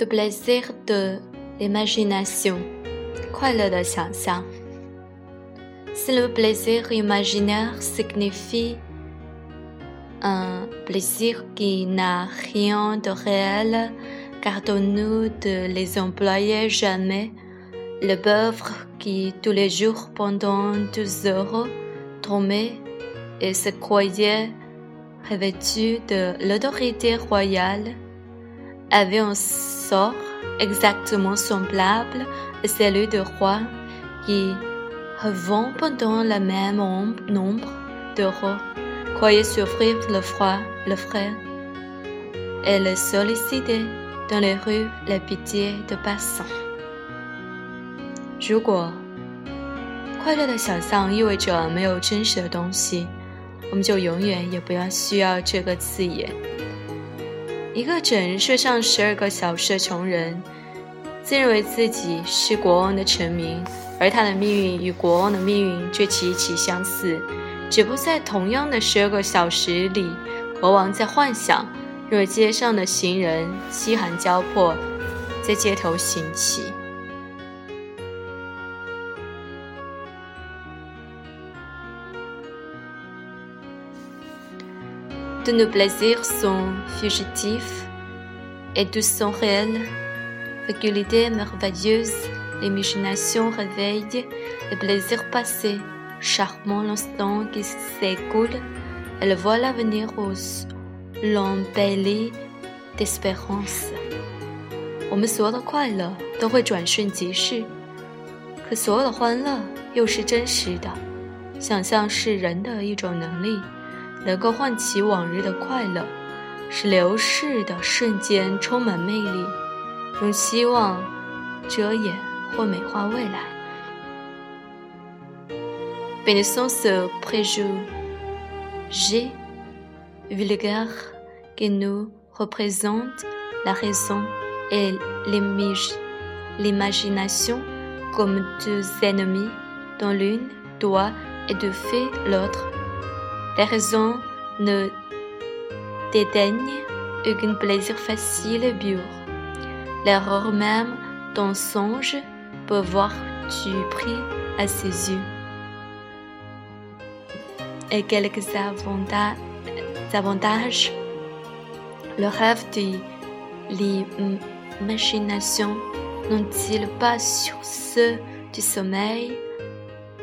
de plaisir de l'imagination, Si le plaisir imaginaire signifie un plaisir qui n'a rien de réel, gardons-nous de les employer jamais. Le pauvre qui tous les jours pendant deux heures tombait et se croyait revêtu de l'autorité royale avait un sort exactement semblable à celui de roi qui revend pendant le même nombre d'euros, croyait souffrir le froid, le frais, et le solliciter dans les rues la pitié de passants. 如果快乐的想象意味着没有真实的东西，我们就永远也不要需要这个字眼。 一个整日睡上十二个小时的穷人，自认为自己是国王的臣民，而他的命运与国王的命运却极其相似。只不过在同样的十二个小时里，国王在幻想，若街上的行人饥寒交迫，在街头行乞。Tous nos plaisirs sont fugitifs et tous sont réels. Faculté merveilleuse, l'imagination réveille le plaisir passé, charmant l'instant qui s'écoule, elle voit l'avenir rose, l'embellit d'espérance. 我们所有的快乐都会转瞬即逝，可所有的欢乐又是真实的。想象是人的一种能力。 能够唤起往日的快乐，使流逝的瞬间充满魅力，用希望遮掩或美化未来。Bénissons ce préjugé vulgaire qui nous représente la raison et l'imagination comme deux ennemis dont l'une doit étouffer l'autre. la raison ne dédaigne aucun plaisir facile et pur. L'erreur même d'un songe peut voir du prix à ses yeux. Et quelques avantages, le rêve de l'imagination n'ont-ils pas sur ceux du sommeil?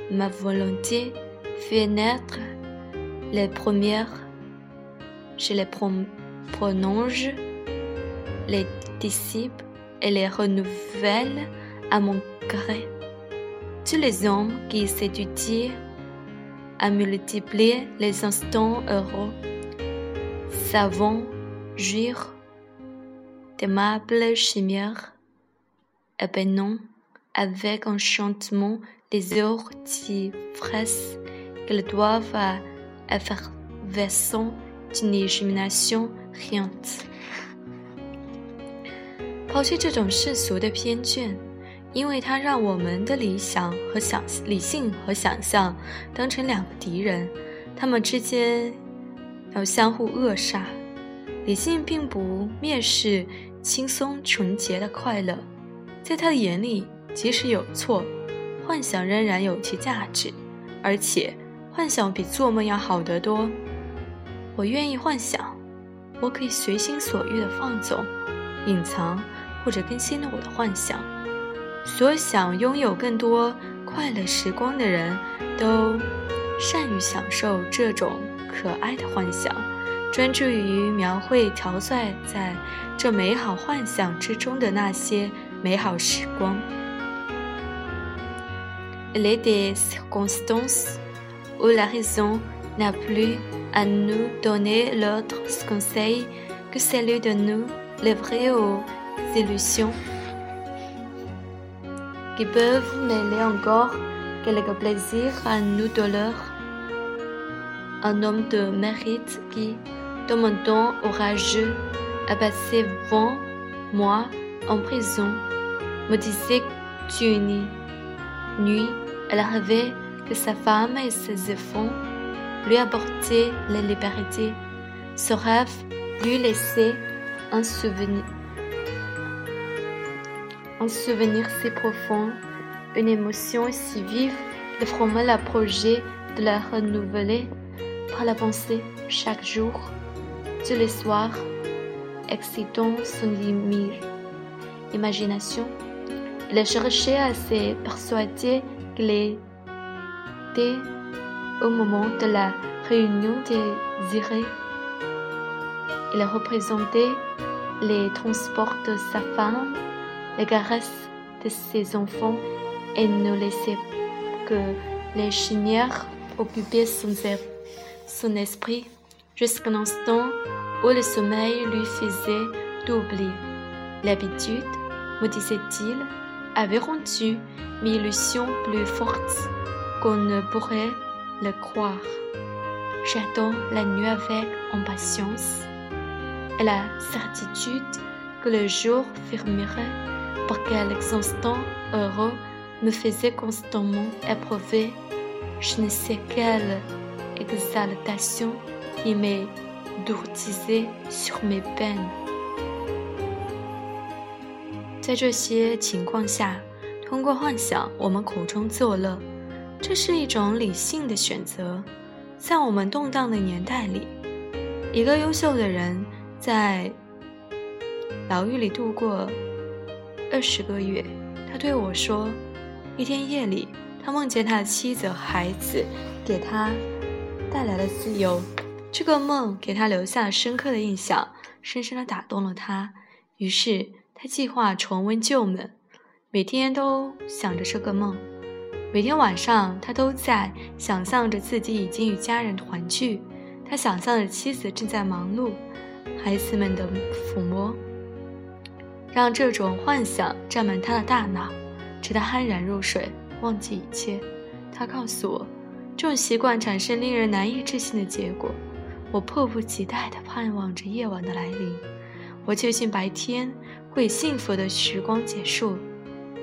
Ma volonté fait naître les premières, je les prononce, les disciples et les renouvelle à mon gré. Tous les hommes qui s'étudient à multiplier les instants heureux, savons jouir d'aimables chimères, et non avec enchantement les heures d'ivresse qu'ils doivent à effervescent d'une imagination riante。抛弃这种世俗的偏见，因为它让我们的理想和想理性和想象当成两个敌人，他们之间要相互扼杀。理性并不蔑视轻松纯洁的快乐，在他的眼里，即使有错，幻想仍然有其价值，而且。幻想比做梦要好得多。我愿意幻想，我可以随心所欲地放纵、隐藏或者更新了我的幻想。所有想拥有更多快乐时光的人都善于享受这种可爱的幻想，专注于描绘调在在这美好幻想之中的那些美好时光。Les circonstances où la raison n'a plus à nous donner l'autre conseil que celui de nous livrer aux illusions qui peuvent mêler encore quelques plaisirs à nos douleurs. Un homme de mérite qui, demandant orageux, a passé vingt mois en prison, me disait qu'une nuit, elle avait que sa femme et ses enfants lui apportaient la liberté. Ce rêve lui laissait un souvenir, un souvenir si profond, une émotion si vive de former le projet de la renouveler par la pensée chaque jour, tous les soirs, excitant son imagination. Il a cherché à se persuader qu'il au moment de la réunion désirée. Il a représenté les transports de sa femme, les caresses de ses enfants et ne laissait que les chimères occuper son, esprit jusqu'à l'instant où le sommeil lui faisait d'oublier. L'habitude, me disait-il, avait rendu mes illusions plus fortes qu'on ne pourrait le croire. J'attends la nuit avec impatience et la certitude que le jour fermerait pour quelques instants heureux me faisait constamment éprouver je ne sais quelle exaltation qui m'est dourtisée sur mes peines. 在这些情况下，通过幻想，我们苦中作乐， 这是一种理性的选择。在我们动荡的年代里，一个优秀的人在牢狱里度过二十个月。他对我说：“一天夜里，他梦见他的妻子和孩子给他带来了自由。这个梦给他留下了深刻的印象，深深的打动了他。于是。”他计划重温旧梦，每天都想着这个梦。每天晚上，他都在想象着自己已经与家人团聚。他想象着妻子正在忙碌，孩子们的抚摸，让这种幻想占满他的大脑，直到酣然入睡，忘记一切。他告诉我，这种习惯产生令人难以置信的结果。我迫不及待地盼望着夜晚的来临。我确信白天。会幸福的时光结束，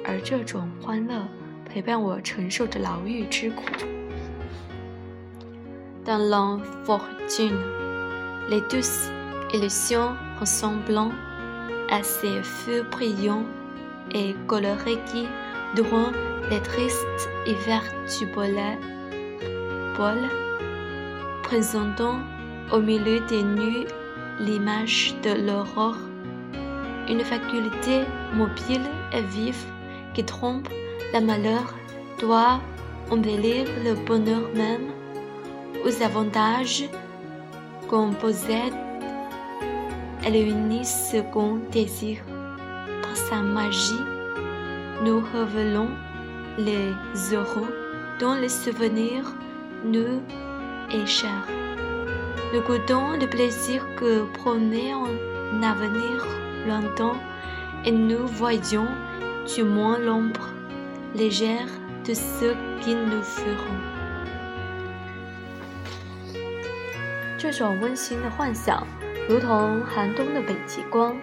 而这种欢乐陪伴我承受着牢狱之苦。Dans l'infortune, les douces illusions ressemblant à ces feux brillants et colorés qui, durant les tristes hivers du pôle, présentant au milieu des nuits l'image de l'aurore une faculté mobile et vive qui trompe le malheur doit embellir le bonheur même aux avantages qu'on possède et unit second désir. Par sa magie, nous révélons les heureux dont le souvenir nous est cher. Nous goûtons le plaisir que promet un avenir longtemps et nous voyons du moins l'ombre légère de ce qui nous feront。这种温馨的幻想，如同寒冬的北极光，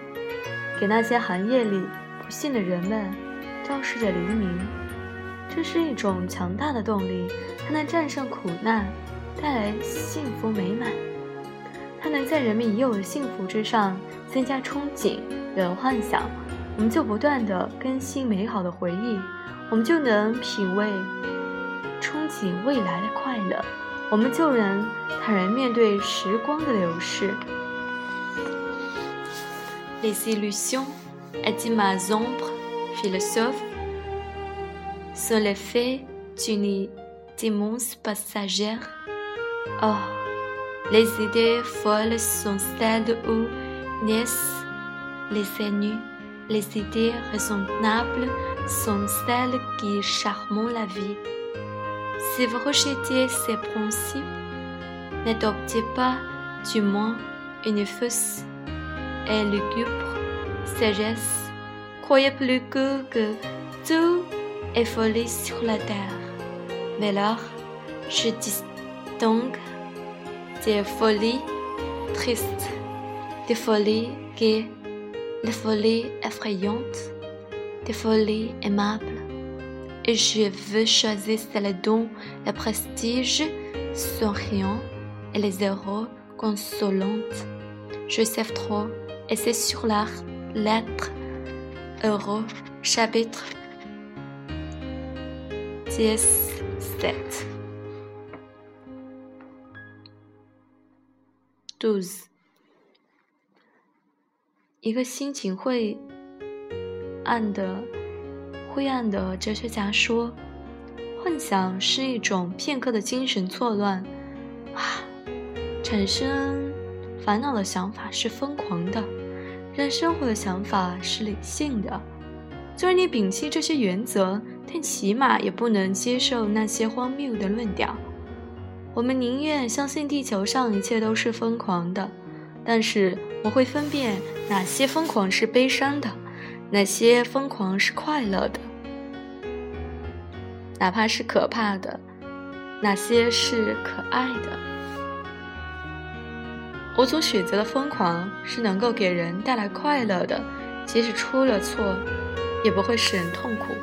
给那些寒夜里不幸的人们昭示着黎明。这是一种强大的动力，它能战胜苦难，带来幸福美满。它能在人们已有的幸福之上增加憧憬，有了幻想，我们就不断的更新美好的回忆，我们就能品味憧憬未来的快乐，我们就能坦然面对时光的流逝。Les illusions, dit ma ombre philosophe, sont l'effet d'une immense passagère. Oh. Les idées folles sont celles où naissent les ennuis. Les idées raisonnables sont celles qui charment la vie? Si vous rejetez ces principes, n'adoptez pas du moins une fausse et lugubre sagesse. Croyez plus que, que tout est folie sur la terre. Mais alors, je distingue des folies tristes, des folies gaies, des folies effrayantes, des folies aimables. Et je veux choisir celles dont le prestige souriant et les héros consolantes. Je sais trop, et c'est sur l'art l'être heureux chapitre dix-sept douze 一个心情会 暗的灰暗的哲学家说：“幻想是一种片刻的精神错乱。”啊，产生烦恼的想法是疯狂的，人生活的想法是理性的。虽然你摒弃这些原则，但起码也不能接受那些荒谬的论调。我们宁愿相信地球上一切都是疯狂的，但是我会分辨哪些疯狂是悲伤的，哪些疯狂是快乐的，哪怕是可怕的，哪些是可爱的。我所选择的疯狂是能够给人带来快乐的，即使出了错。也不会使人痛苦。